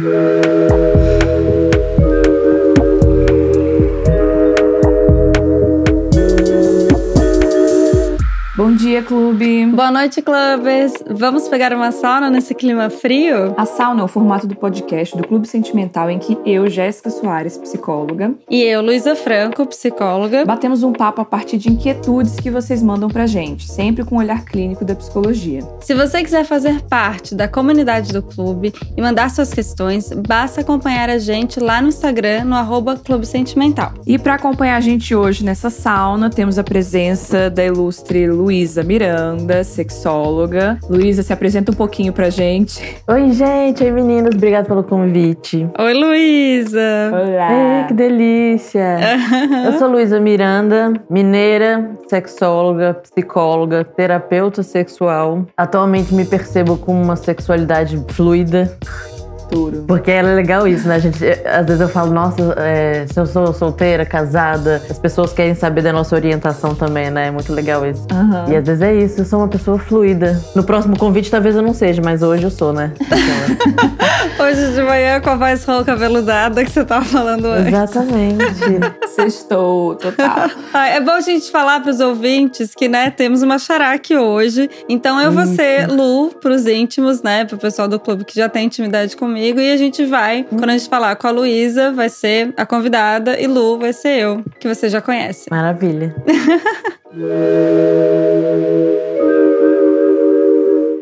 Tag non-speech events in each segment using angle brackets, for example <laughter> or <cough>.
Bom Boa noite, clubes! Vamos pegar uma sauna nesse clima frio? A sauna é o formato do podcast do Clube Sentimental em que eu, Jéssica Soares, psicóloga, E eu, Luísa Franco, psicóloga. batemos um papo a partir de inquietudes que vocês mandam pra gente, sempre com o olhar clínico da psicologia. Se você quiser fazer parte da comunidade do clube e mandar suas questões, basta acompanhar a gente lá no Instagram, no arroba Clube Sentimental. E para acompanhar a gente hoje nessa sauna, temos a presença da ilustre Luísa Miranda, sexóloga. Luísa, se apresenta um pouquinho pra gente. Oi, gente. Oi, meninas. Obrigada pelo convite. Oi, Luísa! Ei, que delícia. <laughs> Eu sou Luísa Miranda, mineira, sexóloga, psicóloga, terapeuta sexual. Atualmente me percebo com uma sexualidade fluida. Tudo. Porque é legal isso, né, gente? Às vezes eu falo, nossa, é, se eu sou solteira, casada, as pessoas querem saber da nossa orientação também, né? É muito legal isso. Aham. E às vezes é isso, eu sou uma pessoa fluida. No próximo convite talvez eu não seja, mas hoje eu sou, né? <laughs> Hoje de manhã com a voz rouca veludada que você tava falando antes. Exatamente. <laughs> Sextou, total. <laughs> Ah, é bom a gente falar para os ouvintes que, né, temos uma xará aqui hoje. Então eu vou ser Lu pros íntimos, né, pro pessoal do clube que já tem intimidade comigo. E a gente vai, quando a gente falar com a Luísa, vai ser a convidada e Lu vai ser eu, que você já conhece. Maravilha. <laughs>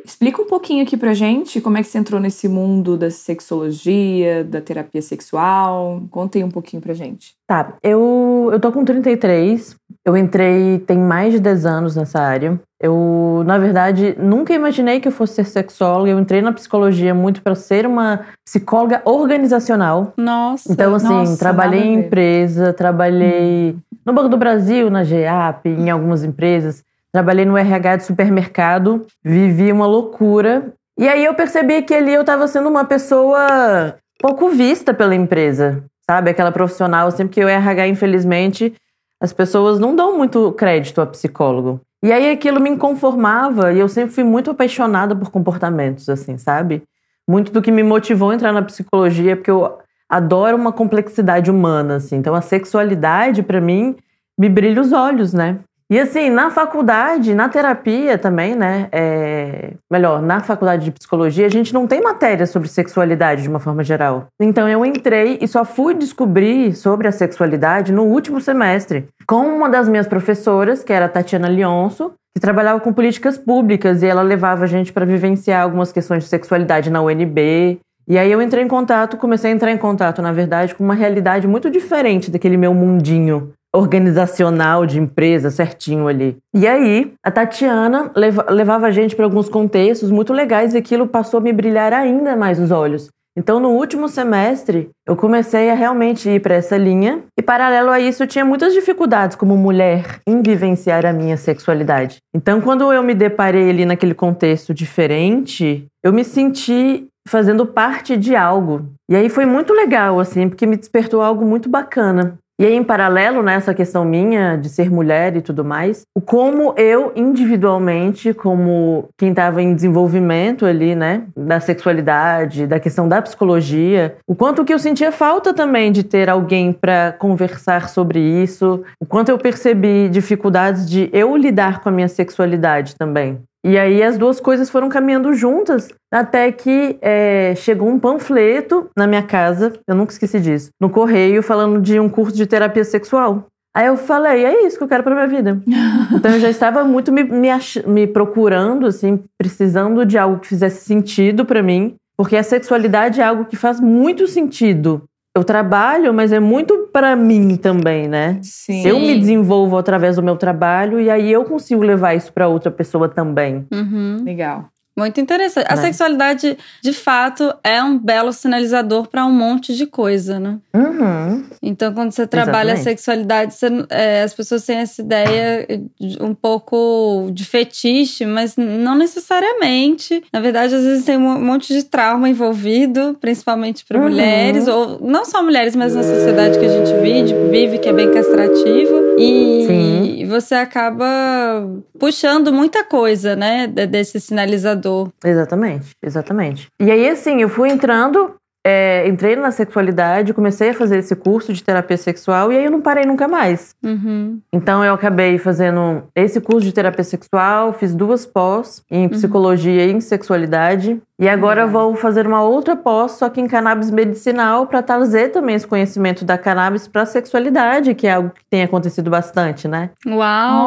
Explica um pouquinho aqui pra gente como é que você entrou nesse mundo da sexologia, da terapia sexual. Conta aí um pouquinho pra gente. Tá, eu, eu tô com 33. Eu entrei tem mais de 10 anos nessa área. Eu, na verdade, nunca imaginei que eu fosse ser sexóloga. Eu entrei na psicologia muito para ser uma psicóloga organizacional. Nossa. Então, assim, nossa, trabalhei em empresa, trabalhei no Banco do Brasil, na GEAP, em algumas empresas. Trabalhei no RH de supermercado, vivi uma loucura. E aí eu percebi que ali eu estava sendo uma pessoa pouco vista pela empresa, sabe? Aquela profissional, sempre que eu RH, infelizmente, as pessoas não dão muito crédito a psicólogo. E aí aquilo me inconformava e eu sempre fui muito apaixonada por comportamentos, assim, sabe? Muito do que me motivou a entrar na psicologia, porque eu adoro uma complexidade humana, assim. Então a sexualidade, pra mim, me brilha os olhos, né? E assim, na faculdade, na terapia também, né? é, Melhor, na faculdade de psicologia, a gente não tem matéria sobre sexualidade de uma forma geral. Então eu entrei e só fui descobrir sobre a sexualidade no último semestre, com uma das minhas professoras, que era a Tatiana Lionso, que trabalhava com políticas públicas e ela levava a gente para vivenciar algumas questões de sexualidade na UNB. E aí eu entrei em contato, comecei a entrar em contato, na verdade, com uma realidade muito diferente daquele meu mundinho organizacional de empresa certinho ali. E aí, a Tatiana leva- levava a gente para alguns contextos muito legais e aquilo passou a me brilhar ainda mais os olhos. Então, no último semestre, eu comecei a realmente ir para essa linha. E, paralelo a isso, eu tinha muitas dificuldades como mulher em vivenciar a minha sexualidade. Então, quando eu me deparei ali naquele contexto diferente, eu me senti fazendo parte de algo. E aí foi muito legal, assim, porque me despertou algo muito bacana. E aí, em paralelo nessa questão minha de ser mulher e tudo mais, como eu, individualmente, como quem estava em desenvolvimento ali, né, da sexualidade, da questão da psicologia, o quanto que eu sentia falta também de ter alguém para conversar sobre isso, o quanto eu percebi dificuldades de eu lidar com a minha sexualidade também. E aí as duas coisas foram caminhando juntas até que é, chegou um panfleto na minha casa, eu nunca esqueci disso, no correio falando de um curso de terapia sexual. Aí eu falei, é isso que eu quero pra minha vida. <laughs> então eu já estava muito me, me, me procurando, assim, precisando de algo que fizesse sentido pra mim, porque a sexualidade é algo que faz muito sentido. Eu trabalho, mas é muito pra mim também, né? Sim. Eu me desenvolvo através do meu trabalho e aí eu consigo levar isso pra outra pessoa também. Uhum. Legal. Muito interessante. A Né? sexualidade, de fato, é um belo sinalizador para um monte de coisa, né? Uhum. Então, quando você trabalha a Exatamente. sexualidade, você- é, as pessoas têm essa ideia de- um pouco de fetiche, mas não necessariamente. Na verdade, às vezes tem um monte de trauma envolvido, principalmente para Uhum. mulheres, ou não só mulheres, mas na sociedade que a gente vive, vive que é bem castrativa. E Sim. você acaba puxando muita coisa, né, de- desse sinalizador. Exatamente, exatamente. E aí, assim, eu fui entrando é, entrei na sexualidade, comecei a fazer esse curso de terapia sexual e aí eu não parei nunca mais. Uhum. Então eu acabei fazendo esse curso de terapia sexual, fiz duas pós em psicologia e em sexualidade. E agora eu vou fazer uma outra pós, só que em cannabis medicinal, para trazer também esse conhecimento da cannabis para sexualidade, que é algo que tem acontecido bastante, né? Uau!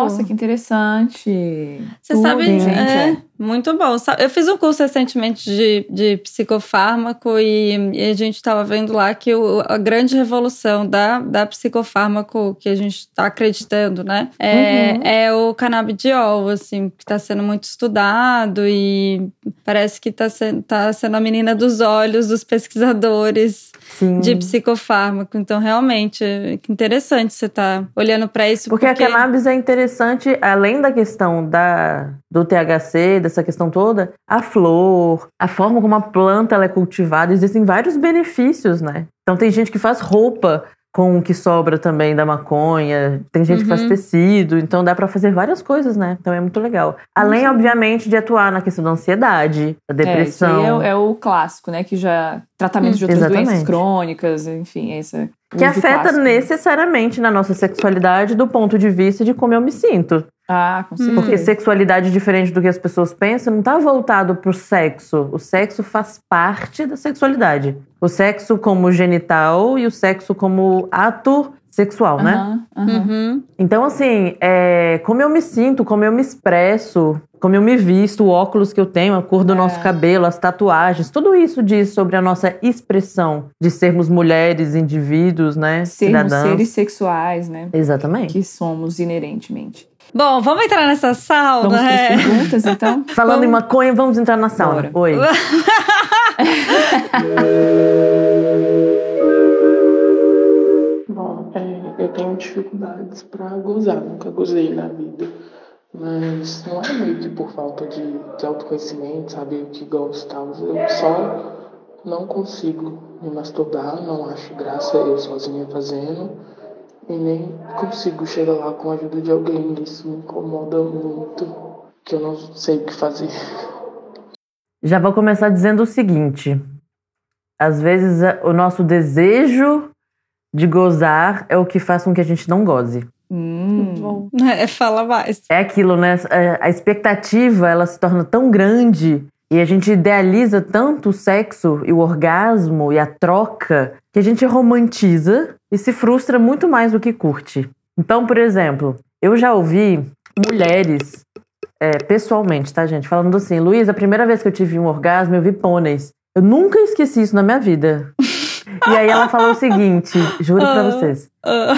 Nossa, que interessante. Você Tudo, sabe, gente. é, muito bom. Eu fiz um curso recentemente de, de psicofármaco e, e a gente estava vendo lá que o- a grande revolução da, da psicofármaco que a gente está acreditando, né? É, Uhum. é o canabidiol, assim, que está sendo muito estudado e parece que está sendo, tá sendo a menina dos olhos dos pesquisadores Sim. de psicofármaco. Então, realmente, que interessante você estar olhando para isso. Porque, a cannabis é interessante, além da questão da, do THC, dessa questão toda, a flor, a forma como a planta ela é cultivada, existem vários benefícios, né? Então tem gente que faz roupa com o que sobra também da maconha, tem gente que faz Uhum. tecido, então dá pra fazer várias coisas, né? Então é muito legal. Além, obviamente, de atuar na questão da ansiedade, da É, isso depressão. aí é, é o clássico, né? Que já. Tratamento de outras Exatamente. doenças crônicas, enfim, essa. que uso afeta clássico. necessariamente na nossa sexualidade do ponto de vista de como eu me sinto. Ah, com certeza. Porque sexualidade, diferente do que as pessoas pensam, não tá voltado pro sexo. O sexo faz parte da sexualidade. O sexo como genital e o sexo como ato sexual, né? Aham, aham. Uhum. Então, assim, é, como eu me sinto, como eu me expresso, como eu me visto, o óculos que eu tenho, a cor do É. nosso cabelo, as tatuagens, tudo isso diz sobre a nossa expressão de sermos mulheres, indivíduos, né? Sermos Cidadãos. seres sexuais, né? Exatamente. Que somos inerentemente. Bom, vamos entrar nessa sauna, Vamos para é. as perguntas, então? <laughs> Falando em maconha, vamos entrar na sauna. Bora. Oi. <laughs> Bom, é, eu tenho dificuldades pra gozar, nunca gozei na vida. Mas não é meio que por falta de, de autoconhecimento, saber o que gosto e tal. Eu só não consigo me masturbar, não acho graça eu sozinha fazendo. E nem consigo chegar lá com a ajuda de alguém. Isso me incomoda muito, que eu não sei o que fazer. Já vou começar dizendo o seguinte: às vezes a- o nosso desejo de gozar é o que faz com que a gente não goze. Hum. <laughs> É, fala mais. É aquilo, né? A- A expectativa ela se torna tão grande e a gente idealiza tanto o sexo e o orgasmo e a troca que a gente romantiza e se frustra muito mais do que curte. Então, por exemplo, eu já ouvi mulheres, é, pessoalmente, tá, gente? Falando assim, Luiz, a primeira vez que eu tive um orgasmo, eu vi pôneis. Eu nunca esqueci isso na minha vida. E aí ela falou o seguinte, juro pra vocês.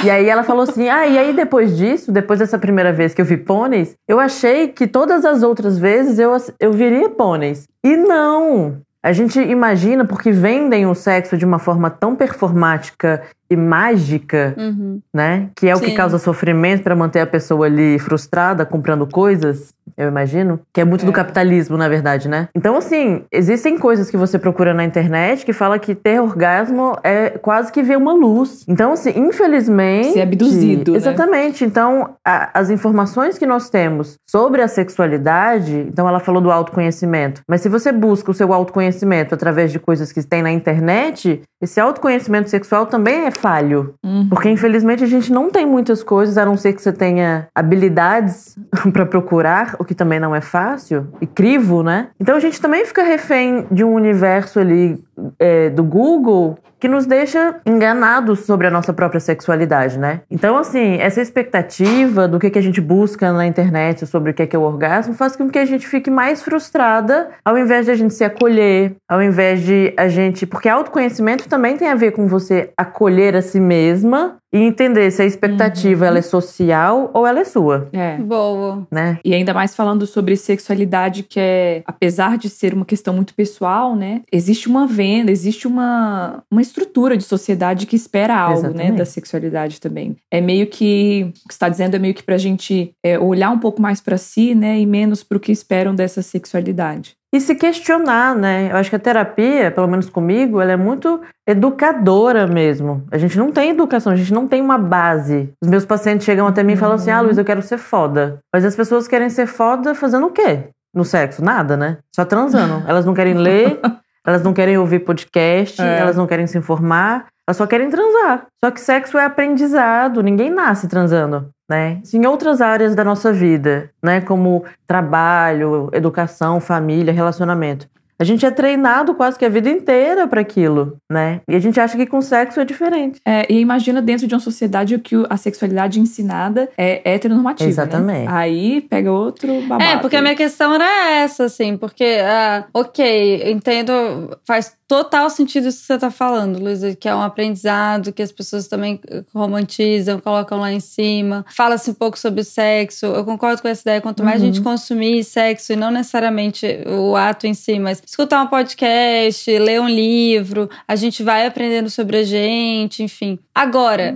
E aí ela falou assim: ah, e aí depois disso, depois dessa primeira vez que eu vi pôneis, eu achei que todas as outras vezes eu, eu viria pôneis. E não! A gente imagina, porque vendem o sexo de uma forma tão performática e mágica, Uhum. né? Que é o que Sim. causa sofrimento pra manter a pessoa ali frustrada, comprando coisas, eu imagino. Que é muito do É. capitalismo, na verdade, né? Então, assim, existem coisas que você procura na internet que fala que ter orgasmo é quase que ver uma luz. Então, assim, infelizmente. Ser abduzido, né? Exatamente. Então, a- as informações que nós temos sobre a sexualidade, então ela falou do autoconhecimento. Mas se você busca o seu autoconhecimento através de coisas que tem na internet, esse autoconhecimento sexual também é falho. Uhum. Porque infelizmente a gente não tem muitas coisas, a não ser que você tenha habilidades <laughs> pra procurar, o que também não é fácil, e crivo, né? Então a gente também fica refém de um universo ali é, do Google que nos deixa enganados sobre a nossa própria sexualidade, né? Então, assim, essa expectativa do que, que a gente busca na internet sobre o que é, que é o orgasmo faz com que a gente fique mais frustrada ao invés de a gente se acolher, ao invés de a gente. Porque autoconhecimento também tem a ver com você acolher a si mesma e entender se a expectativa ela é social ou ela é sua, É. Boa. né? E ainda mais falando sobre sexualidade, que é, apesar de ser uma questão muito pessoal, né? Existe uma venda, existe uma, uma estrutura de sociedade que espera algo, né? Exatamente. Da sexualidade também. É meio que. O que você está dizendo é meio que pra gente é, olhar um pouco mais pra si, né? E menos pro que esperam dessa sexualidade. E se questionar, né? Eu acho que a terapia, pelo menos comigo, ela é muito educadora mesmo. A gente não tem educação, a gente não tem uma base. Os meus pacientes chegam até mim e falam assim: ah, Luiz, eu quero ser foda. Mas as pessoas querem ser foda fazendo o quê? No sexo? Nada, né? Só transando. <laughs> Elas não querem ler, elas não querem ouvir podcast, É. elas não querem se informar, elas só querem transar. Só que sexo é aprendizado, ninguém nasce transando, né? Em outras áreas da nossa vida, né, como trabalho, educação, família, relacionamento. A gente é treinado quase que a vida inteira para aquilo, né? E a gente acha que com sexo é diferente. É, e imagina dentro de uma sociedade que a sexualidade ensinada é heteronormativa. Exatamente. Né? Aí pega outro babado. É, porque a minha questão era essa, assim, porque, ah, ok, entendo, faz total sentido isso que você tá falando, Luísa, que é um aprendizado, que as pessoas também eh, romantizam, colocam lá em cima, fala-se um pouco sobre sexo, eu concordo com essa ideia, quanto mais a gente consumir sexo, e não necessariamente o ato em si, mas escutar um podcast, ler um livro, a gente vai aprendendo sobre a gente, enfim. Agora,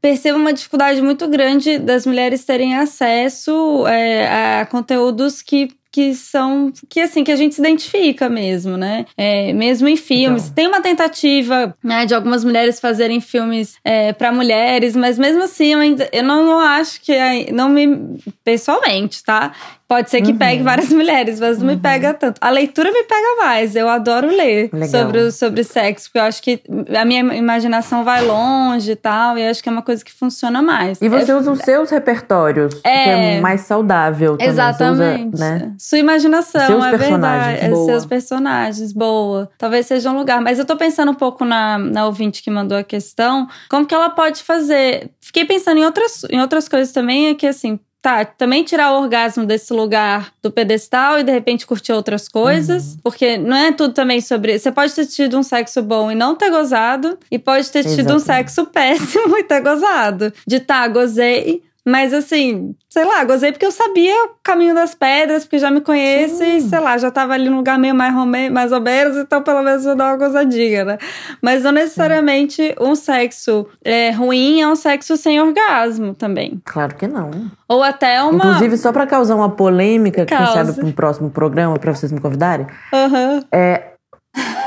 percebo uma dificuldade muito grande das mulheres terem acesso é, a conteúdos que que são que assim que a gente se identifica mesmo, né? É, mesmo em filmes Então. tem uma tentativa né, de algumas mulheres fazerem filmes é, para mulheres, mas mesmo assim eu, ainda, eu não, não acho que ai- não me pessoalmente, tá? Pode ser que Uhum. pegue várias <laughs> mulheres, mas não me pega tanto. A leitura me pega mais. Eu adoro ler Legal. sobre, o- sobre sexo, porque eu acho que a minha imaginação vai longe e tal, e eu acho que é uma coisa que funciona mais. E você É- usa os seus repertórios, que É. é mais saudável também. Exatamente. usa, né? Sua imaginação, Seus é verdade. É, Boa. Seus personagens, boa. Talvez seja um lugar. Mas eu tô pensando um pouco na, na ouvinte que mandou a questão. Como que ela pode fazer? Fiquei pensando em outras, em outras coisas também, é que assim. Tá, também tirar o orgasmo desse lugar do pedestal e de repente curtir outras coisas. Porque não é tudo também sobre. Você pode ter tido um sexo bom e não ter gozado, e pode ter tido um Exatamente. sexo <laughs> péssimo e ter gozado. De tá, gozei, mas assim, sei lá, gozei porque eu sabia o caminho das pedras, porque já me conheço e, sei lá, já tava ali num lugar meio mais, mais ou menos, então pelo menos eu dou uma gozadinha, né? Mas não necessariamente um sexo é, ruim é um sexo sem orgasmo também. Claro que não. Ou até uma. Inclusive, só pra causar uma polêmica, quem Causa. sabe para um próximo programa, pra vocês me convidarem, Aham.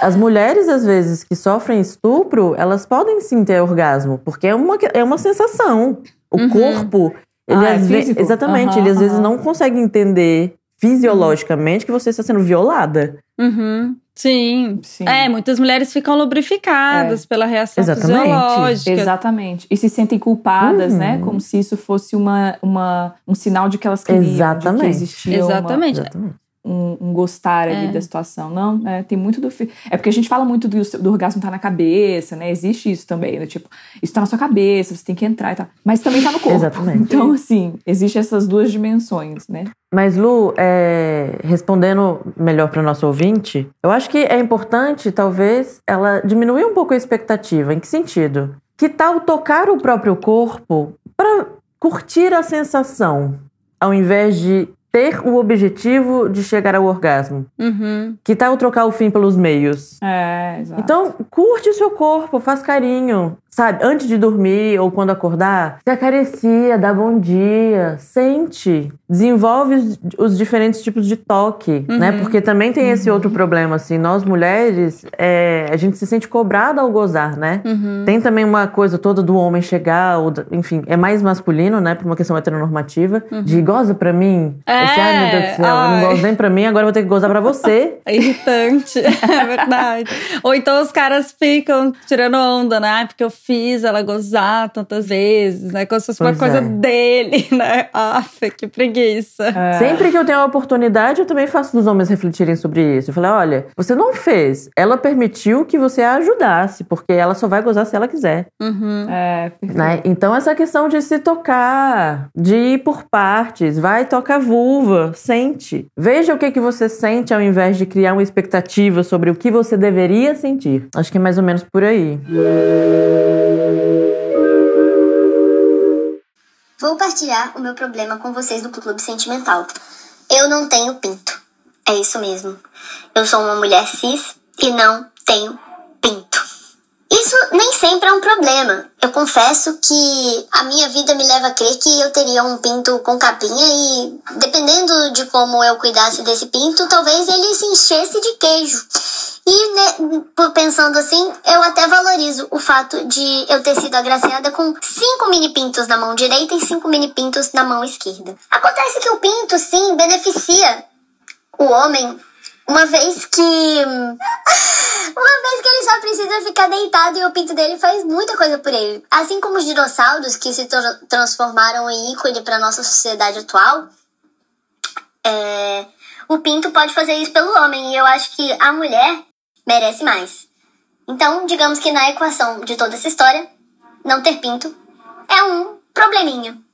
as mulheres, às vezes, que sofrem estupro, elas podem sim ter orgasmo, porque é uma, é uma sensação. O Uhum. corpo, ele Ah, é às ve- exatamente, ele às vezes não consegue entender fisiologicamente que você está sendo violada. Uhum. Sim. Sim. É, muitas mulheres ficam lubrificadas pela reação Exatamente. fisiológica. Exatamente. E se sentem culpadas, Uhum. né? Como se isso fosse uma, uma, um sinal de que elas queriam. De que Exatamente. existia uma- Exatamente. Um, um gostar ali É. da situação. Não, é, tem muito do. É porque a gente fala muito do, do orgasmo tá na cabeça, né? Existe isso também, né? Tipo, isso tá na sua cabeça, você tem que entrar e tal. Mas também tá no corpo. Exatamente. Então, assim, existe essas duas dimensões, né? Mas, Lu, é, respondendo melhor para nosso ouvinte, eu acho que é importante, talvez, ela diminuir um pouco a expectativa. Em que sentido? Que tal tocar o próprio corpo para curtir a sensação, ao invés de ter o objetivo de chegar ao orgasmo? Uhum. Que tal trocar o fim pelos meios? É, exato. Então, curte o seu corpo, faz carinho. Sabe, antes de dormir ou quando acordar, se acaricia, dá bom dia, sente. Desenvolve os, os diferentes tipos de toque, né? Porque também tem esse outro problema, assim. Nós mulheres, é, a gente se sente cobrada ao gozar, né? Uhum. Tem também uma coisa toda do homem chegar, ou enfim, é mais masculino, né? Por uma questão heteronormativa, de goza pra mim. É, Esse, ai, meu Deus do céu, eu ai. não gosto nem pra mim, agora eu vou ter que gozar pra você. <laughs> É irritante, <laughs> é verdade. Ou então os caras ficam tirando onda, né? Porque eu fiz ela gozar tantas vezes, né? Como se fosse uma Pois coisa é. dele, <laughs> né? Aff, que preguiça. É. Sempre que eu tenho a oportunidade, eu também faço dos homens refletirem sobre isso. Eu falei, olha, você não fez. Ela permitiu que você a ajudasse, porque ela só vai gozar se ela quiser. Uhum. É, perfeito. Né? Então, essa questão de se tocar, de ir por partes, vai, toca a sente. Veja o que, que você sente ao invés de criar uma expectativa sobre o que você deveria sentir. Acho que é mais ou menos por aí. Vou partilhar o meu problema com vocês do Clube Sentimental. Eu não tenho pinto. É isso mesmo. Eu sou uma mulher cis e não tenho pinto. Isso nem sempre é um problema. Eu confesso que a minha vida me leva a crer que eu teria um pinto com capinha e, dependendo de como eu cuidasse desse pinto, talvez ele se enchesse de queijo. E, né, pensando assim, eu até valorizo o fato de eu ter sido agraciada com cinco mini pintos na mão direita e cinco mini pintos na mão esquerda. Acontece que o pinto, sim, beneficia o homem Uma vez que. Uma vez que ele só precisa ficar deitado e o pinto dele faz muita coisa por ele. Assim como os dinossauros que se tra transformaram em ícone para nossa sociedade atual, é, o pinto pode fazer isso pelo homem. E eu acho que a mulher merece mais. Então, digamos que na equação de toda essa história, não ter pinto é um probleminha.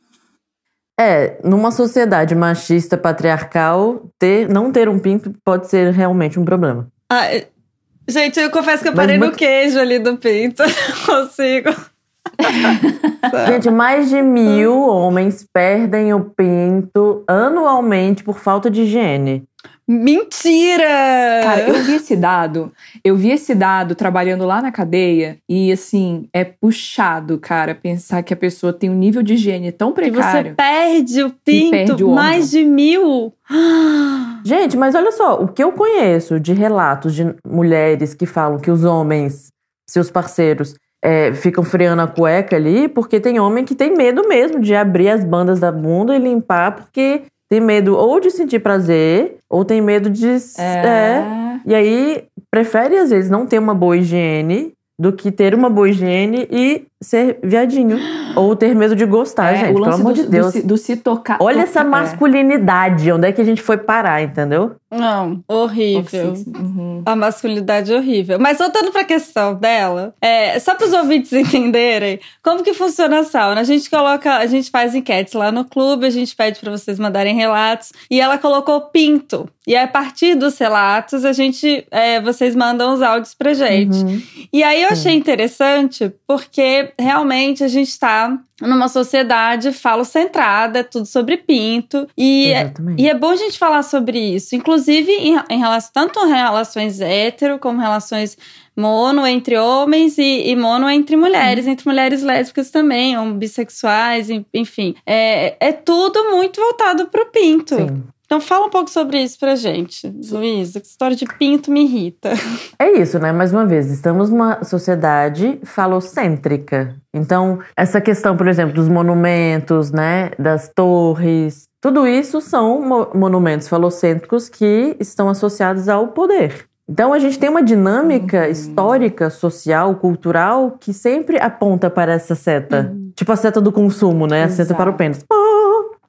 É, numa sociedade machista patriarcal, ter, não ter um pinto pode ser realmente um problema. Ah, gente, eu confesso que eu parei muito... no queijo ali do pinto. <laughs> consigo. <laughs> Gente, mais de mil homens perdem o pinto anualmente por falta de higiene. Mentira! Cara, eu vi esse dado. Eu vi esse dado trabalhando lá na cadeia e, assim, é puxado, cara, pensar que a pessoa tem um nível de higiene tão precário. Que você perde o pinto perde o mais de mil. Gente, mas olha só, o que eu conheço de relatos de mulheres que falam que os homens, seus parceiros, é, ficam freando a cueca ali, porque tem homem que tem medo mesmo de abrir as bandas da bunda e limpar, porque tem medo ou de sentir prazer, ou tem medo de. É. é. E aí, prefere, às vezes, não ter uma boa higiene do que ter uma boa higiene e ser viadinho. Ou ter medo de gostar, é, gente. Pelo amor do, de Deus. Do, do se tocar. Olha tocar, essa é. masculinidade. É. Onde é que a gente foi parar, entendeu? Não, horrível. Uhum. A masculinidade é horrível. Mas voltando pra questão dela, é, só para os ouvintes <laughs> entenderem como que funciona a sauna. A gente coloca, a gente faz enquetes lá no clube, a gente pede para vocês mandarem relatos. E ela colocou pinto. E a partir dos relatos, a gente, é, vocês mandam os áudios pra gente. Uhum. E aí eu achei interessante porque realmente a gente tá numa sociedade falocentrada, é tudo sobre pinto. E, é, e é bom a gente falar sobre isso. Inclusive, em, em relação, tanto em relações hétero como relações mono entre homens e, e mono entre mulheres, entre mulheres lésbicas também, ou bissexuais, enfim. É, é tudo muito voltado pro pinto. Sim. Então fala um pouco sobre isso pra gente, Luísa. Que história de pinto me irrita. É isso, né? Mais uma vez, estamos numa sociedade falocêntrica. Então, essa questão, por exemplo, dos monumentos, né? Das torres, tudo isso são mo monumentos falocêntricos que estão associados ao poder. Então a gente tem uma dinâmica uhum. histórica, social, cultural que sempre aponta para essa seta. Uhum. Tipo a seta do consumo, né? A seta para o pênis.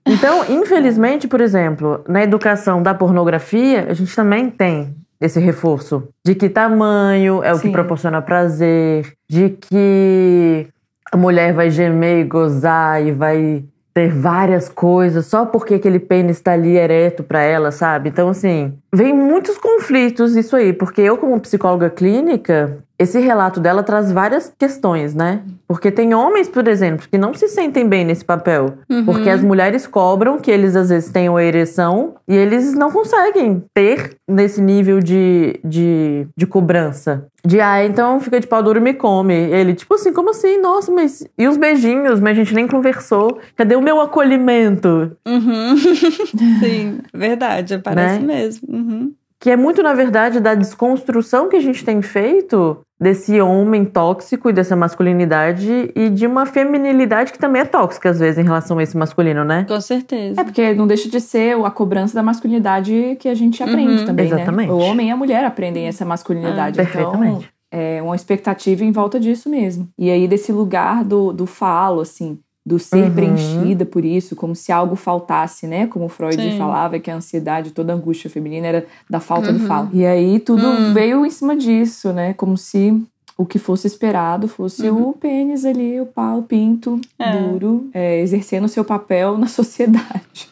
Então, infelizmente, por exemplo, na educação da pornografia, a gente também tem esse reforço de que tamanho é o Sim. que proporciona prazer, de que a mulher vai gemer e gozar e vai ter várias coisas só porque aquele pênis está ali ereto para ela, sabe? Então, assim, vem muitos conflitos isso aí, porque eu, como psicóloga clínica, esse relato dela traz várias questões, né? Porque tem homens, por exemplo, que não se sentem bem nesse papel. Uhum. Porque as mulheres cobram que eles às vezes tenham ereção e eles não conseguem ter nesse nível de, de, de cobrança. De, ah, então fica de pau duro e me come. Ele, tipo assim, como assim? Nossa, mas. E os beijinhos? Mas a gente nem conversou. Cadê o meu acolhimento? Uhum. <laughs> Sim, verdade, parece né? mesmo. Uhum que é muito, na verdade, da desconstrução que a gente tem feito desse homem tóxico e dessa masculinidade e de uma feminilidade que também é tóxica, às vezes, em relação a esse masculino, né? Com certeza. É, porque não deixa de ser a cobrança da masculinidade que a gente aprende uhum. também, né? Exatamente. né? O homem e a mulher aprendem essa masculinidade. Ah, perfeitamente. Então, é uma expectativa em volta disso mesmo. E aí, desse lugar do, do falo, assim, do ser uhum. preenchida por isso, como se algo faltasse, né? Como Freud Sim. falava que a ansiedade, toda a angústia feminina era da falta uhum. do falo. E aí tudo uhum. veio em cima disso, né? Como se o que fosse esperado fosse uhum. o pênis ali, o pau, o pinto é. duro, é, exercendo o seu papel na <laughs> sociedade.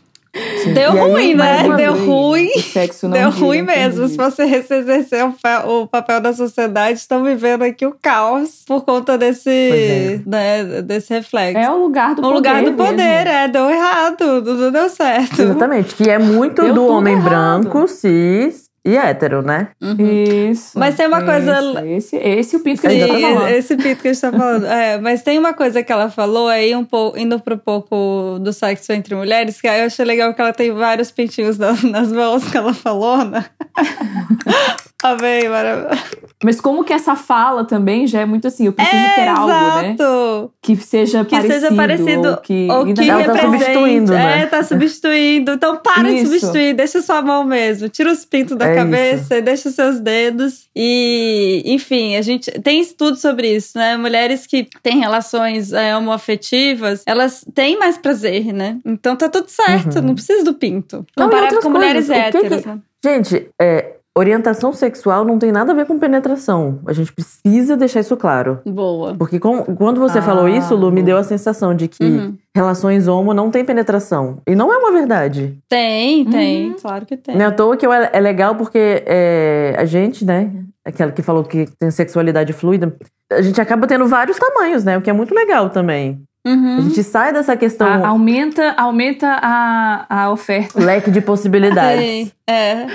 Sim. Deu e ruim, aí, né? Deu vez, ruim. Sexo não Deu ruim mesmo. Se você exercer o, papel da sociedade, estão vivendo aqui o caos por conta desse, é. né, desse reflexo. É o lugar do o poder. O lugar do poder, mesmo. é. Deu errado, tudo deu certo. Exatamente. Que é muito deu do homem errado. branco, cis, e hétero, né? Uhum. Isso. Mas tem uma coisa. Esse, esse o pinto que a gente tá falando. Esse pinto que a gente tá falando. é, mas tem uma coisa que ela falou aí, um pouco, indo pro pouco do sexo entre mulheres, que aí eu achei legal que ela tem vários pintinhos nas, nas mãos que ela falou, né? <laughs> Amém, maravilhoso. Mas como que essa fala também já é muito assim, eu preciso é, ter algo, né? exato. né? Que seja que parecido. Seja parecido ou que, ou que ela tá substituindo, né? É, tá substituindo. Então para Isso. de substituir, deixa sua mão mesmo. Tira os pintos da é cabeça, isso. deixa os seus dedos. E, enfim, a gente tem estudos sobre isso, né? Mulheres que têm relações é, homoafetivas, elas têm mais prazer, né? Então tá tudo certo, uhum. não precisa do pinto. Comparado com coisas. mulheres héteras. Que... Né? Gente, é, Orientação sexual não tem nada a ver com penetração. A gente precisa deixar isso claro. Boa. Porque com, quando você ah, falou isso, Lu, boa. me deu a sensação de que uhum. relações homo não tem penetração. E não é uma verdade. Tem, tem. Uhum. Claro que tem. Não é à toa que é legal porque é, a gente, né? Aquela que falou que tem sexualidade fluida, a gente acaba tendo vários tamanhos, né? O que é muito legal também. Uhum. A gente sai dessa questão. A, aumenta aumenta a, a oferta. <laughs> Leque de possibilidades. é.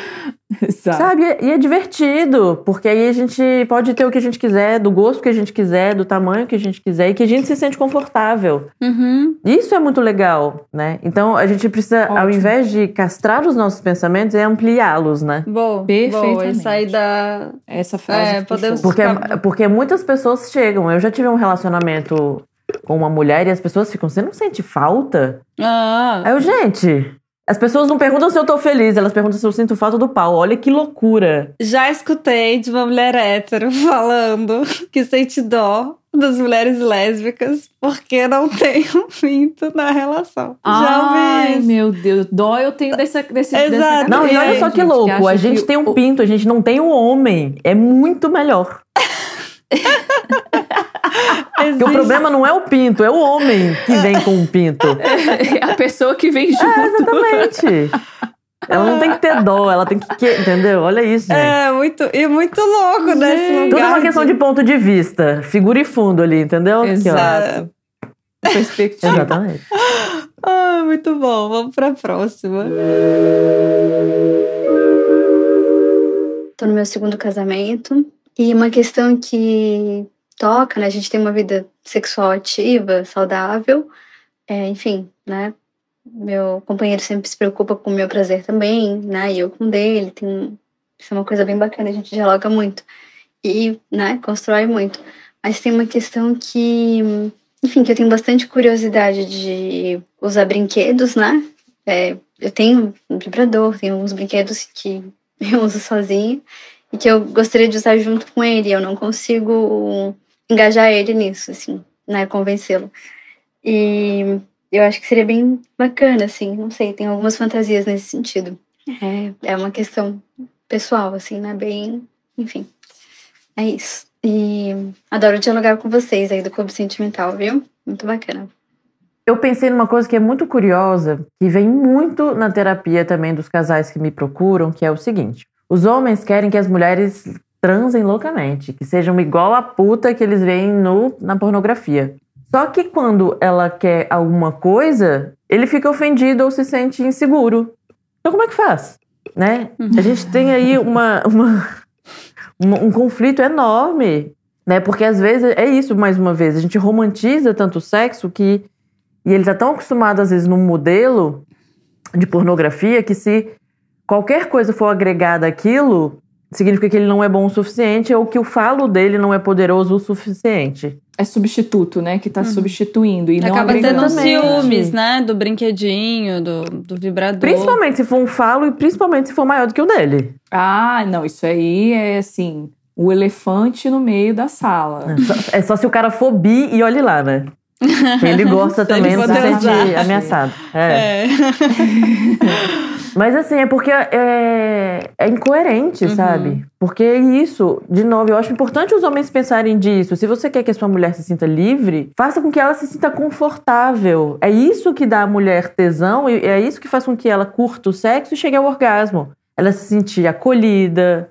<laughs> Sabe? E é divertido, porque aí a gente pode ter o que a gente quiser, do gosto que a gente quiser, do tamanho que a gente quiser e que a gente se sente confortável. Uhum. Isso é muito legal, né? Então a gente precisa, Ótimo. ao invés de castrar os nossos pensamentos, é ampliá-los, né? Boa, boa. E sair da. Essa frase. É, podemos porque, porque muitas pessoas chegam. Eu já tive um relacionamento com uma mulher e as pessoas ficam, você não sente falta? Ah. Aí eu, gente, as pessoas não perguntam se eu tô feliz, elas perguntam se eu sinto falta do pau. Olha que loucura. Já escutei de uma mulher hétero <laughs> falando que sente dó das mulheres lésbicas porque não <laughs> tem um pinto na relação. Já ouvi isso. meu Deus. Dó eu tenho desse... desse Exato. Não, e olha só que louco. A gente tem um pinto, a gente não tem um homem. É muito melhor. <laughs> Porque o problema não é o pinto, é o homem que vem com o pinto. É a pessoa que vem junto. É, exatamente. Ela não tem que ter dó, ela tem que. Entendeu? Olha isso, gente. É, muito, e muito louco gente. nesse lugar. Tudo é uma questão de ponto de vista. Figura e fundo ali, entendeu? Exato. Aqui, Perspectiva. Exatamente. Ah, muito bom. Vamos pra próxima. Tô no meu segundo casamento. E uma questão que toca, né? A gente tem uma vida sexual ativa, saudável, é, enfim, né? Meu companheiro sempre se preocupa com o meu prazer também, né? E eu com dele, tem isso é uma coisa bem bacana, a gente dialoga muito e, né, constrói muito. Mas tem uma questão que, enfim, que eu tenho bastante curiosidade de usar brinquedos, né? É, eu tenho um vibrador, tenho alguns brinquedos que <laughs> eu uso sozinha e que eu gostaria de usar junto com ele. Eu não consigo engajar ele nisso, assim, né, convencê-lo. E eu acho que seria bem bacana, assim, não sei, tem algumas fantasias nesse sentido. É, é uma questão pessoal, assim, né, bem, enfim, é isso. E adoro dialogar com vocês aí do Clube Sentimental, viu? Muito bacana. Eu pensei numa coisa que é muito curiosa, que vem muito na terapia também dos casais que me procuram, que é o seguinte: os homens querem que as mulheres transem loucamente, que sejam igual a puta que eles veem no, na pornografia. Só que quando ela quer alguma coisa, ele fica ofendido ou se sente inseguro. Então como é que faz? Né? A gente tem aí uma, uma, um conflito enorme, né? Porque às vezes é isso, mais uma vez, a gente romantiza tanto o sexo que e ele está tão acostumado às vezes num modelo de pornografia que se qualquer coisa for agregada àquilo, significa que ele não é bom o suficiente ou que o falo dele não é poderoso o suficiente. É substituto, né? Que tá uhum. substituindo e Acaba não tendo ciúmes, né? Do brinquedinho, do, do vibrador. Principalmente se for um falo e principalmente se for maior do que o dele. Ah, não. Isso aí é assim... O elefante no meio da sala. É só, é só se o cara for bi e olhe lá, né? Ele gosta <laughs> também de se sentir ameaçado. É. é. <laughs> Mas assim, é porque é, é incoerente, uhum. sabe? Porque é isso, de novo, eu acho importante os homens pensarem disso. Se você quer que a sua mulher se sinta livre, faça com que ela se sinta confortável. É isso que dá à mulher tesão e é isso que faz com que ela curta o sexo e chegue ao orgasmo. Ela se sentir acolhida,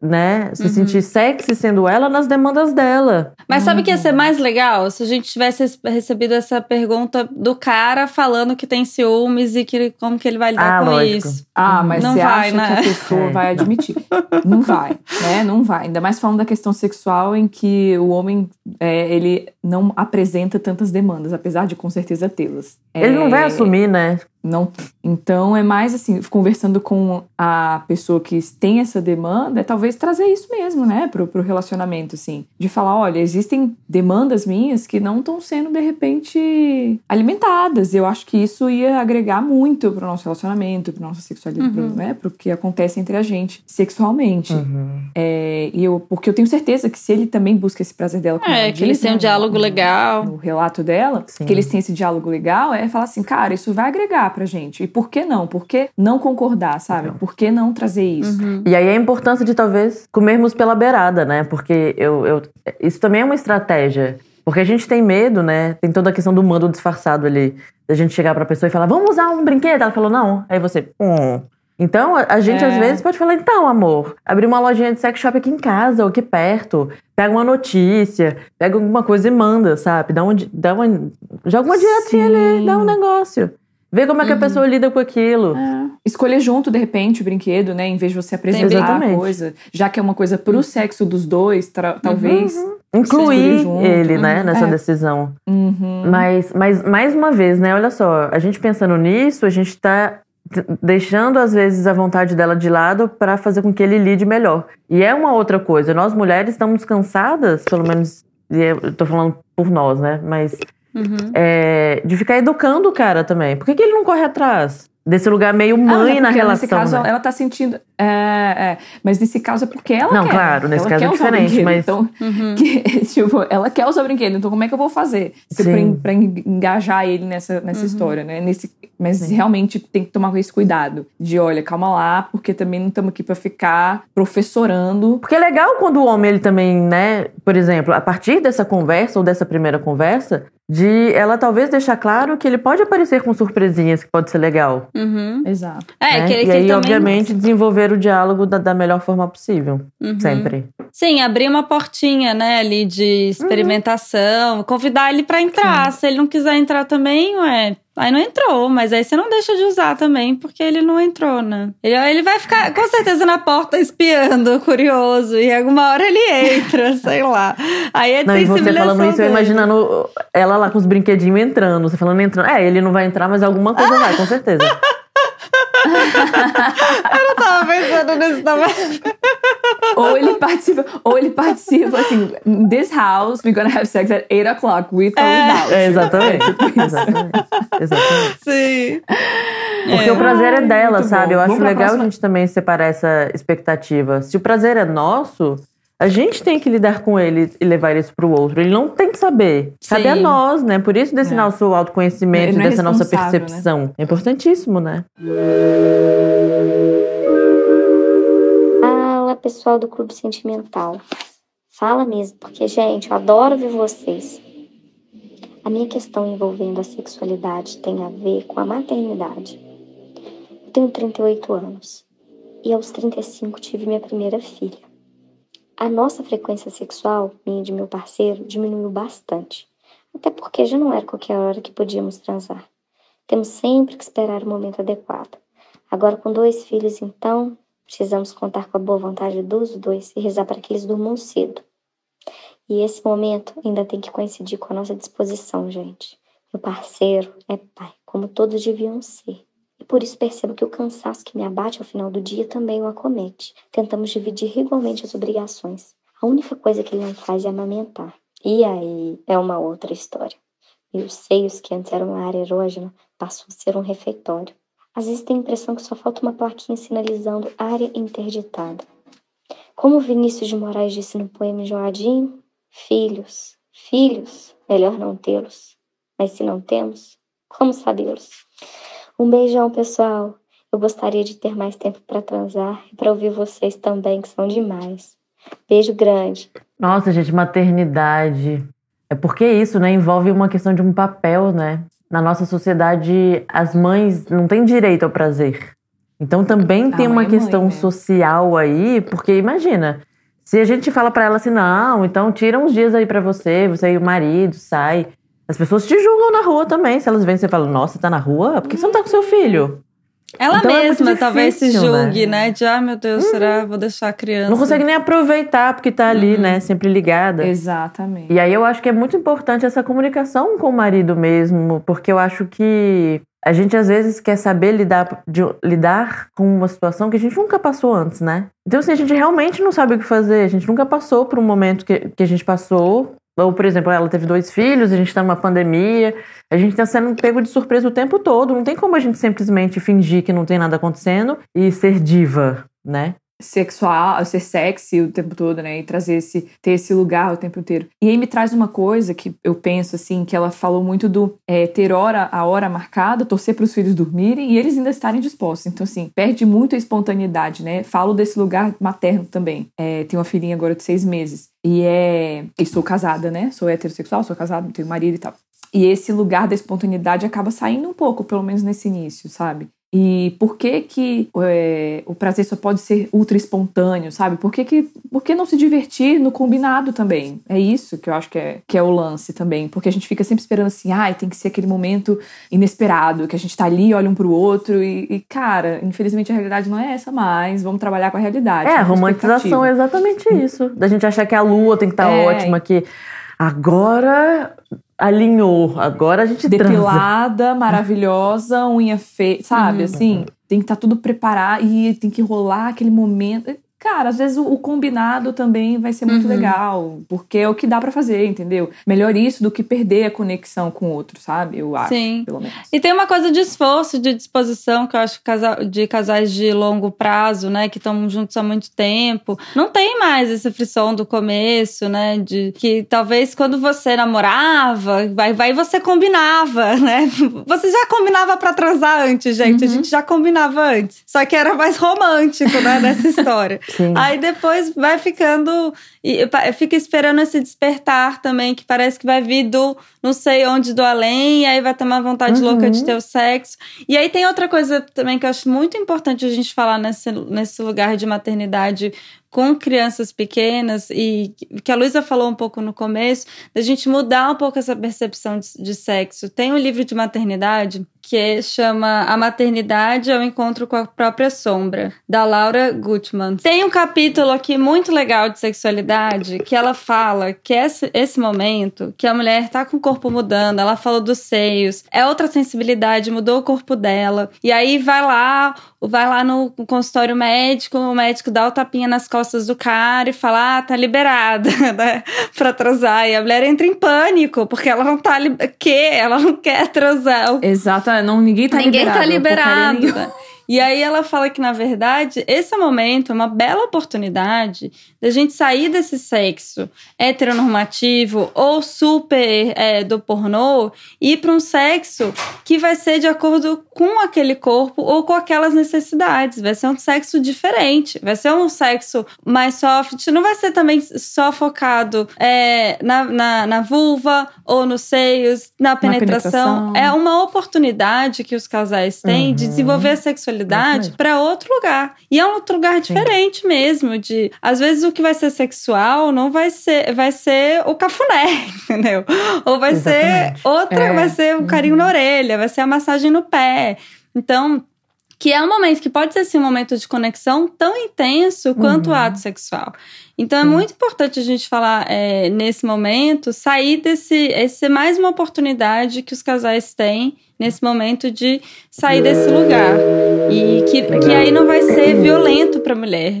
né? Se uhum. sentir sexy sendo ela nas demandas dela. Mas sabe o que ia ser mais legal? Se a gente tivesse recebido essa pergunta do cara falando que tem ciúmes e que como que ele vai lidar ah, com lógico. isso. Ah, mas não você vai, acha né? que a pessoa <laughs> é. vai admitir. não vai, né? Não vai. Ainda mais falando da questão sexual em que o homem, é, ele não apresenta tantas demandas, apesar de com certeza tê-las. Ele é... não vai assumir, né? Não. Então é mais assim, conversando com a pessoa que tem essa demanda, é talvez trazer isso mesmo, né, pro, pro relacionamento, assim. De falar, olha, existem demandas minhas que não estão sendo, de repente, alimentadas. Eu acho que isso ia agregar muito pro nosso relacionamento, pro nossa sexualidade, uhum. pro, né, pro que acontece entre a gente sexualmente. Uhum. É, e eu, porque eu tenho certeza que se ele também busca esse prazer dela com É, que eles têm né, um diálogo no, legal. No relato dela, Sim. que eles têm esse diálogo legal, é falar assim, cara, isso vai agregar pra gente. E por que não? Por que não concordar, sabe? Por que não trazer isso? Uhum. E aí a importância de talvez comermos pela beirada, né? Porque eu, eu, isso também é uma estratégia. Porque a gente tem medo, né? Tem toda a questão do mando disfarçado ali. Da gente chegar pra pessoa e falar, vamos usar um brinquedo? Ela falou, não. Aí você, hum. Então, a gente é. às vezes pode falar, então, amor, abrir uma lojinha de sex shop aqui em casa ou aqui perto. Pega uma notícia, pega alguma coisa e manda, sabe? Dá, um, dá uma. Joga uma diretinha ali, dá um negócio. Vê como é que uhum. a pessoa lida com aquilo. É. Escolher junto, de repente, o brinquedo, né? Em vez de você apresentar a coisa. Já que é uma coisa pro uhum. sexo dos dois, talvez. Uhum. Incluir ele, né? Uhum. Nessa é. decisão. Uhum. Mas, mas, mais uma vez, né? Olha só. A gente pensando nisso, a gente tá deixando às vezes a vontade dela de lado para fazer com que ele lide melhor. E é uma outra coisa. Nós mulheres estamos cansadas, pelo menos, eu tô falando por nós, né? Mas uhum. é, de ficar educando o cara também. Por que, que ele não corre atrás? Desse lugar meio mãe ah, na relação. Nesse caso, né? ela tá sentindo. É, é, mas nesse caso é porque ela não, quer. Não, claro, nesse ela caso é diferente. Mas... Então, uhum. que, <laughs> tipo, ela quer usar o brinquedo, então como é que eu vou fazer? Pra, pra engajar ele nessa, nessa uhum. história, né? Nesse, mas Sim. realmente tem que tomar esse cuidado. De olha, calma lá, porque também não estamos aqui pra ficar professorando. Porque é legal quando o homem, ele também, né? Por exemplo, a partir dessa conversa ou dessa primeira conversa, de ela talvez deixar claro que ele pode aparecer com surpresinhas que pode ser legal. Uhum. Exato. É, né? que ele, e que aí, também... obviamente, desenvolver o diálogo da, da melhor forma possível. Uhum. Sempre. Sim, abrir uma portinha, né, ali de experimentação, uhum. convidar ele para entrar. Sim. Se ele não quiser entrar também, ué, Aí não entrou, mas aí você não deixa de usar também, porque ele não entrou, né? Ele, ele vai ficar com certeza na porta espiando, curioso, e alguma hora ele entra, <laughs> sei lá. Aí é Não, e você falando isso, eu imaginando ela lá com os brinquedinhos entrando, você falando entrando. É, ele não vai entrar, mas alguma coisa vai, com certeza. <laughs> <laughs> eu não tava pensando nisso também. ou ele participa, ou ele participa assim, this house, we're gonna have sex at 8 o'clock, with or é. without. É, exatamente. exatamente. exatamente. Sim. Porque é. o prazer é dela, Muito sabe? Bom. Eu acho legal a gente também separar essa expectativa. Se o prazer é nosso, a gente tem que lidar com ele e levar isso para o outro. Ele não tem que saber. Sim. Cabe a nós, né? Por isso desse é. nosso autoconhecimento, é dessa nossa né? percepção. Né? É importantíssimo, né? Fala, pessoal do Clube Sentimental. Fala mesmo, porque, gente, eu adoro ver vocês. A minha questão envolvendo a sexualidade tem a ver com a maternidade. Eu tenho 38 anos e aos 35 tive minha primeira filha. A nossa frequência sexual, minha e de meu parceiro, diminuiu bastante. Até porque já não era qualquer hora que podíamos transar. Temos sempre que esperar o momento adequado. Agora, com dois filhos, então, precisamos contar com a boa vontade dos dois e rezar para que eles durmam cedo. E esse momento ainda tem que coincidir com a nossa disposição, gente. Meu parceiro é pai, como todos deviam ser. Por isso percebo que o cansaço que me abate ao final do dia também o acomete. Tentamos dividir igualmente as obrigações. A única coisa que ele não faz é amamentar. E aí é uma outra história. E os seios, que antes eram uma área erógena, passou a ser um refeitório. Às vezes tenho a impressão que só falta uma plaquinha sinalizando área interditada. Como Vinícius de Moraes disse no poema Enjoadinho, filhos, filhos, melhor não tê-los. Mas se não temos, como sabê-los? Um beijão, pessoal. Eu gostaria de ter mais tempo para transar e para ouvir vocês também, que são demais. Beijo grande. Nossa, gente, maternidade. É porque isso, né? Envolve uma questão de um papel, né? Na nossa sociedade, as mães não têm direito ao prazer. Então também tem uma é questão mãe, né? social aí, porque imagina, se a gente fala para ela assim, não, então tira uns dias aí para você, você e o marido, sai. As pessoas te julgam na rua também. Se elas veem você falam, nossa, tá na rua? Por que você não tá com seu filho? Ela então é mesma é talvez se julgue, né? né? De, ah, meu Deus, uhum. será? Vou deixar a criança. Não consegue nem aproveitar porque tá ali, uhum. né? Sempre ligada. Exatamente. E aí eu acho que é muito importante essa comunicação com o marido mesmo, porque eu acho que a gente às vezes quer saber lidar, de, lidar com uma situação que a gente nunca passou antes, né? Então, assim, a gente realmente não sabe o que fazer, a gente nunca passou por um momento que, que a gente passou. Ou, por exemplo, ela teve dois filhos, a gente está numa pandemia, a gente está sendo pego de surpresa o tempo todo. Não tem como a gente simplesmente fingir que não tem nada acontecendo e ser diva, né? Sexual, ser sexy o tempo todo, né? E trazer esse, ter esse lugar o tempo inteiro. E aí me traz uma coisa que eu penso assim, que ela falou muito do é, ter hora a hora marcada, torcer para os filhos dormirem e eles ainda estarem dispostos. Então assim, perde muito a espontaneidade, né? Falo desse lugar materno também. É, tenho uma filhinha agora de seis meses e é, e sou casada, né? Sou heterossexual, sou casada, tenho marido e tal. E esse lugar da espontaneidade acaba saindo um pouco, pelo menos nesse início, sabe? E por que que é, o prazer só pode ser ultra espontâneo, sabe? Por que, que, por que não se divertir no combinado também? É isso que eu acho que é, que é o lance também. Porque a gente fica sempre esperando assim, ai, ah, tem que ser aquele momento inesperado, que a gente tá ali, olha um pro outro e, e cara, infelizmente a realidade não é essa mais. Vamos trabalhar com a realidade. É, a romantização é exatamente isso. Da gente achar que a lua tem que estar tá é. ótima, que agora alinhou. Agora a gente Depilada, transa. maravilhosa, unha feia, sabe? Uhum. Assim, tem que estar tá tudo preparado e tem que rolar aquele momento. Cara, às vezes o, o combinado também vai ser muito uhum. legal, porque é o que dá para fazer, entendeu? Melhor isso do que perder a conexão com o outro, sabe? Eu acho, Sim. pelo menos. E tem uma coisa de esforço, de disposição, que eu acho que de casais de longo prazo, né, que estão juntos há muito tempo, não tem mais esse frisson do começo, né, de que talvez quando você namorava, vai, vai você combinava, <laughs> né? Você já combinava para transar antes, gente, uhum. a gente já combinava antes. Só que era mais romântico, né, nessa história. Sim. Aí depois vai ficando. E fica esperando esse despertar também, que parece que vai vir do não sei onde do além, e aí vai ter uma vontade uhum. louca de ter o sexo. E aí tem outra coisa também que eu acho muito importante a gente falar nesse, nesse lugar de maternidade com crianças pequenas e que a Luísa falou um pouco no começo, da gente mudar um pouco essa percepção de, de sexo. Tem um livro de maternidade que chama A Maternidade ao Encontro com a Própria Sombra, da Laura Gutman. Tem um capítulo aqui muito legal de sexualidade que ela fala que esse, esse momento que a mulher está com o corpo mudando, ela falou dos seios, é outra sensibilidade, mudou o corpo dela. E aí vai lá, vai lá no consultório médico, o médico dá o tapinha nas costas do cara e fala: ah, tá liberada, <laughs> né? Pra transar. E a mulher entra em pânico, porque ela não tá. Li... Que? Ela não quer transar. Exato, não, ninguém tá ninguém liberado. Ninguém tá liberado. E aí ela fala que, na verdade, esse momento é uma bela oportunidade da gente sair desse sexo heteronormativo ou super é, do pornô e ir para um sexo que vai ser de acordo com aquele corpo ou com aquelas necessidades. Vai ser um sexo diferente, vai ser um sexo mais soft, não vai ser também só focado é, na, na, na, vulva ou nos seios, na penetração. na penetração. É uma oportunidade que os casais têm uhum. de desenvolver a sexualidade sexualidade para outro lugar. E é um outro lugar diferente Sim. mesmo. De às vezes o que vai ser sexual não vai ser, vai ser o cafuné, <laughs> entendeu? Ou vai Exatamente. ser outra, é. vai ser o carinho uhum. na orelha, vai ser a massagem no pé. Então, que é um momento que pode ser assim, um momento de conexão tão intenso quanto uhum. o ato sexual. Então é muito importante a gente falar é, nesse momento, sair desse. Esse é mais uma oportunidade que os casais têm nesse momento de sair desse lugar. E que, que aí não vai ser violento para a mulher,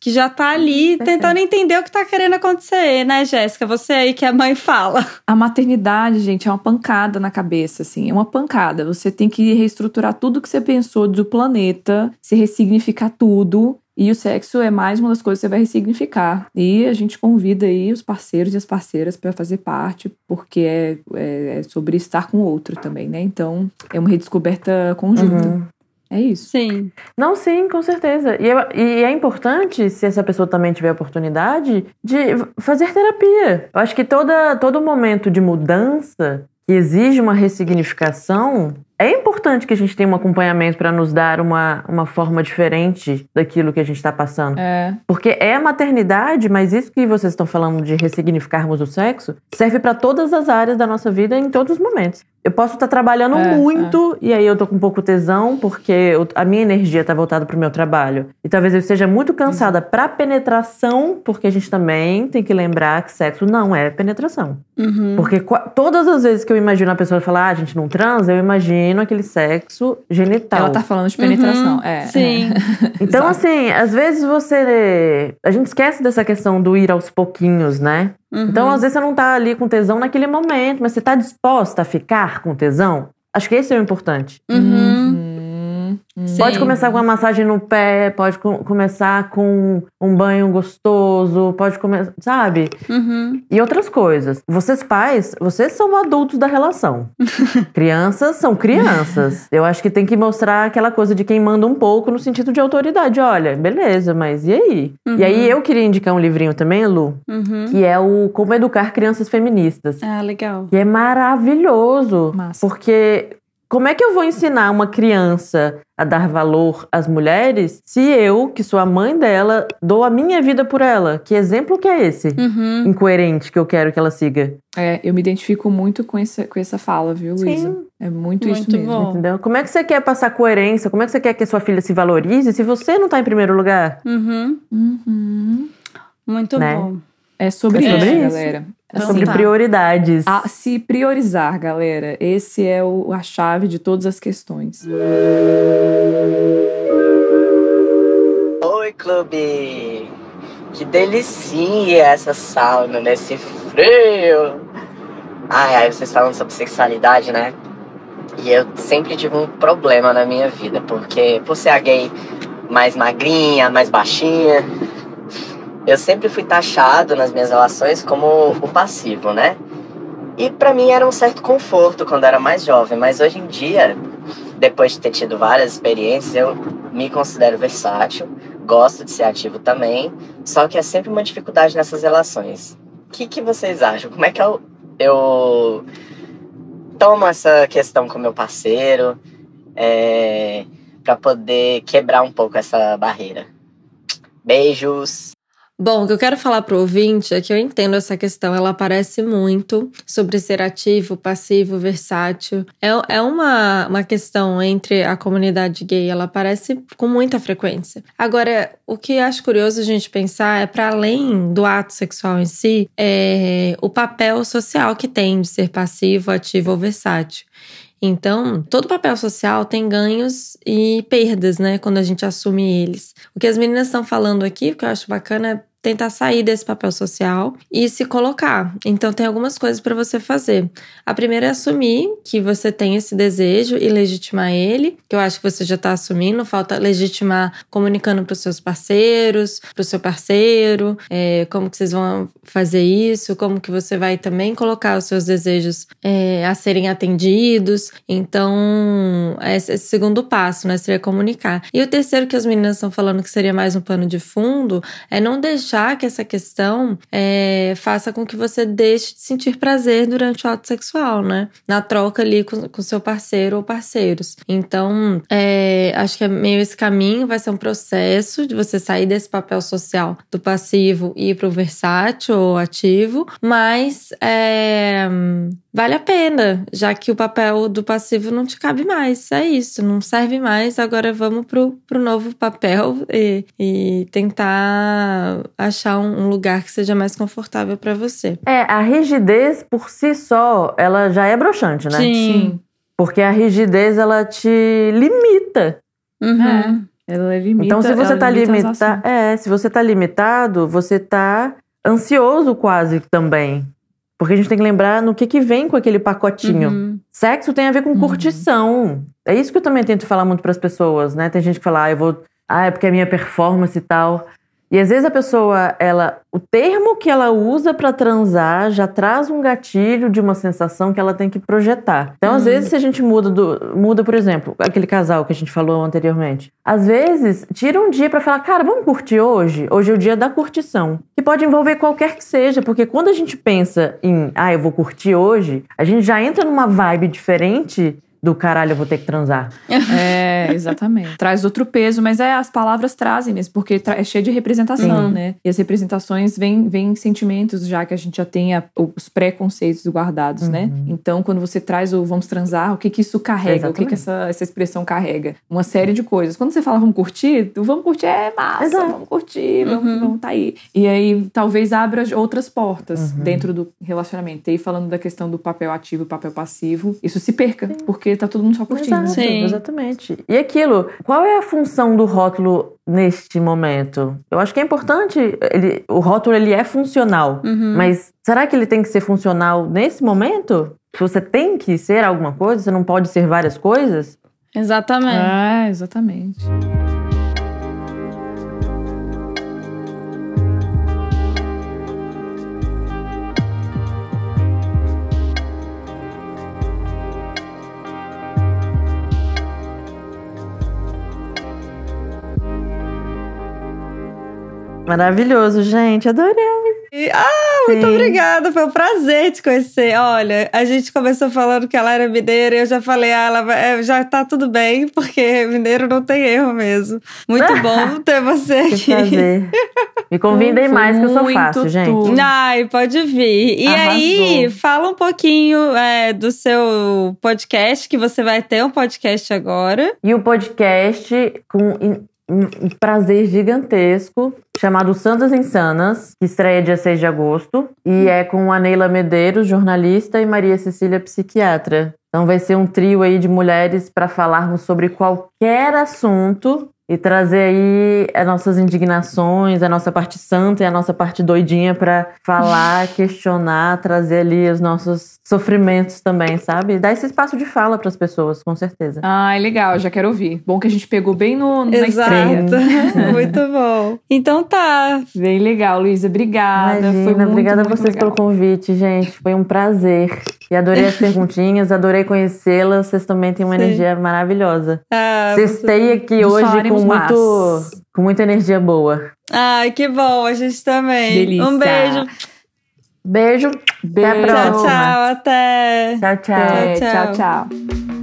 que já tá ali tentando entender o que tá querendo acontecer, né, Jéssica? Você aí que é mãe fala. A maternidade, gente, é uma pancada na cabeça, assim, é uma pancada. Você tem que reestruturar tudo que você pensou do planeta, se ressignificar tudo e o sexo é mais uma das coisas que você vai ressignificar. E a gente convida aí os parceiros e as parceiras para fazer parte, porque é, é, é, sobre estar com o outro também, né? Então, é uma redescoberta conjunta. Uhum. É isso. Sim. Não, sim, com certeza. E, e, é importante, se essa pessoa também tiver a oportunidade, de fazer terapia. Eu acho que toda, todo momento de mudança que exige uma ressignificação, é importante que a gente tenha um acompanhamento para nos dar uma, uma forma diferente daquilo que a gente está passando. É. Porque é a maternidade, mas isso que vocês estão falando de ressignificarmos o sexo serve para todas as áreas da nossa vida em todos os momentos. Eu posso estar tá trabalhando é, muito é. e aí eu tô com um pouco tesão porque eu, a minha energia está voltada para o meu trabalho. E talvez eu esteja muito cansada para penetração, porque a gente também tem que lembrar que sexo não é penetração. Uhum. Porque todas as vezes que eu imagino a pessoa falar, ah, a gente não transa, eu imagino aquele sexo genital. Ela tá falando de penetração, uhum, é. Sim. É. <laughs> Então, assim, às vezes você. A gente esquece dessa questão do ir aos pouquinhos, né? Uhum. Então, às vezes você não tá ali com tesão naquele momento, mas você tá disposta a ficar com tesão? Acho que esse é o importante. Uhum. Uhum. Sim. Pode começar com uma massagem no pé, pode co começar com um banho gostoso, pode começar, sabe? Uhum. E outras coisas. Vocês pais, vocês são adultos da relação. <laughs> crianças são crianças. Eu acho que tem que mostrar aquela coisa de quem manda um pouco no sentido de autoridade. Olha, beleza, mas e aí? Uhum. E aí eu queria indicar um livrinho também, Lu, uhum. que é o Como Educar Crianças Feministas. Ah, legal. Que é maravilhoso. Massa. Porque como é que eu vou ensinar uma criança a dar valor às mulheres se eu, que sou a mãe dela, dou a minha vida por ela? Que exemplo que é esse? Uhum. Incoerente que eu quero que ela siga. É, eu me identifico muito com essa, com essa fala, viu, Luísa? É muito, muito isso mesmo. Bom. Entendeu? Como é que você quer passar coerência? Como é que você quer que a sua filha se valorize se você não está em primeiro lugar? Uhum. Uhum. Muito né? bom. É sobre, é sobre isso, galera. É sobre prioridades. A se priorizar, galera. Esse é o, a chave de todas as questões. Oi, clube! Que delicinha essa sauna nesse frio! Ai, ai, vocês falando sobre sexualidade, né? E eu sempre tive um problema na minha vida, porque por ser a gay mais magrinha, mais baixinha, eu sempre fui taxado nas minhas relações como o passivo, né? E para mim era um certo conforto quando era mais jovem, mas hoje em dia, depois de ter tido várias experiências, eu me considero versátil, gosto de ser ativo também, só que é sempre uma dificuldade nessas relações. O que, que vocês acham? Como é que eu, eu tomo essa questão com meu parceiro é, para poder quebrar um pouco essa barreira? Beijos! Bom, o que eu quero falar para o ouvinte é que eu entendo essa questão, ela aparece muito sobre ser ativo, passivo, versátil. É, é uma, uma questão entre a comunidade gay, ela aparece com muita frequência. Agora, o que acho curioso a gente pensar é para além do ato sexual em si, é o papel social que tem de ser passivo, ativo ou versátil. Então, todo papel social tem ganhos e perdas, né, quando a gente assume eles. O que as meninas estão falando aqui, o que eu acho bacana é tentar sair desse papel social e se colocar. Então tem algumas coisas para você fazer. A primeira é assumir que você tem esse desejo e legitimar ele, que eu acho que você já está assumindo. Falta legitimar comunicando para os seus parceiros, para o seu parceiro, é, como que vocês vão fazer isso, como que você vai também colocar os seus desejos é, a serem atendidos. Então esse, esse segundo passo, né, seria comunicar. E o terceiro que as meninas estão falando que seria mais um pano de fundo é não deixar deixar que essa questão é, faça com que você deixe de sentir prazer durante o ato sexual, né? Na troca ali com, com seu parceiro ou parceiros. Então, é, acho que é meio esse caminho, vai ser um processo de você sair desse papel social do passivo e ir pro versátil ou ativo, mas é, vale a pena, já que o papel do passivo não te cabe mais. É isso, não serve mais. Agora vamos pro, pro novo papel e, e tentar achar um, lugar que seja mais confortável para você. É, a rigidez por si só, ela já é broxante, né? Sim. Sim. Porque a rigidez, ela te limita. Uhum. É. Ela limita. Então, se você tá limitado, é, se você tá limitado, você tá ansioso quase também. Porque a gente tem que lembrar no que, que vem com aquele pacotinho. Uhum. Sexo tem a ver com uhum. curtição. É isso que eu também tento falar muito para as pessoas, né? Tem gente que fala, ah, eu vou. Ah, é porque é minha performance e tal. E às vezes a pessoa, ela, o termo que ela usa para transar já traz um gatilho de uma sensação que ela tem que projetar. Então, às hum. vezes, se a gente muda, do, muda, por exemplo, aquele casal que a gente falou anteriormente, às vezes tira um dia para falar, cara, vamos curtir hoje. Hoje é o dia da curtição, que pode envolver qualquer que seja, porque quando a gente pensa em, ah, eu vou curtir hoje, a gente já entra numa vibe diferente do caralho, eu vou ter que transar. <laughs> É, exatamente. Traz outro peso, mas é as palavras trazem mesmo, porque é cheio de representação, Sim. né? E as representações vêm, vêm sentimentos já que a gente já tem a, os preconceitos guardados, né? uhum. né? Então, quando você traz o vamos transar, o que que isso carrega? Exatamente. O que que essa, essa expressão carrega? Uma série de coisas. Quando você fala vamos curtir, o vamos curtir é massa, Exato. vamos curtir, vamos, uhum. vamos tá aí. E aí talvez abra outras portas uhum. dentro do relacionamento. E aí falando da questão do papel ativo e papel passivo, isso se perca, Sim. porque porque tá todo mundo só curtindo. Exato, exatamente. E aquilo, qual é a função do rótulo neste momento? Eu acho que é importante, ele, o rótulo ele é funcional, uhum. mas será que ele tem que ser funcional nesse momento? Você tem que ser alguma coisa, você não pode ser várias coisas? Exatamente. É, exatamente. Maravilhoso, gente. Adorei. Ah, muito Sim. obrigada. Foi um prazer te conhecer. Olha, a gente começou falando que ela era mineira e eu já falei, ah, ela vai, já tá tudo bem, <laughs> porque mineiro não tem erro mesmo. Muito <laughs> bom ter você aqui. Que prazer. Me convidem mais, que eu sou fácil, gente. Ai, pode vir. E Arrasou. aí, fala um pouquinho é, do seu podcast, que você vai ter um podcast agora. E o podcast com um prazer gigantesco chamado Santas Insanas, que estreia dia 6 de agosto, e é com a Neila Medeiros, jornalista, e Maria Cecília, psiquiatra. Então vai ser um trio aí de mulheres para falarmos sobre qualquer assunto e trazer aí as nossas indignações, a nossa parte santa e a nossa parte doidinha para falar, <laughs> questionar, trazer ali os nossos sofrimentos também, sabe? Dar esse espaço de fala para as pessoas, com certeza. Ah, legal, já quero ouvir. Bom que a gente pegou bem no na Exato. estreia. <laughs> muito bom. Então tá. Bem legal, Luísa, obrigada. Imagina, Foi muito, obrigada muito a vocês legal. pelo convite, gente. Foi um prazer. E adorei as <laughs> perguntinhas, adorei conhecê-las. Vocês também têm uma Sim. energia maravilhosa. Ah, Cestei aqui hoje com muito, com muita energia boa. Ai, que bom, a gente também. Delícia. Um beijo. Beijo. Beijo. Até a próxima. Tchau, tchau. Até. Tchau, tchau. É, tchau, tchau.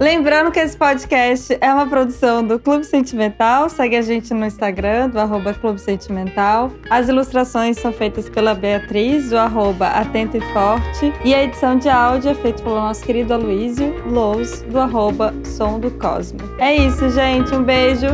Lembrando que esse podcast é uma produção do Clube Sentimental. Segue a gente no Instagram, do arroba Clube Sentimental. As ilustrações são feitas pela Beatriz, do arroba Atento e Forte. E a edição de áudio é feita pelo nosso querido Aloysio Lous, do arroba Som do Cosmo. É isso, gente. Um beijo.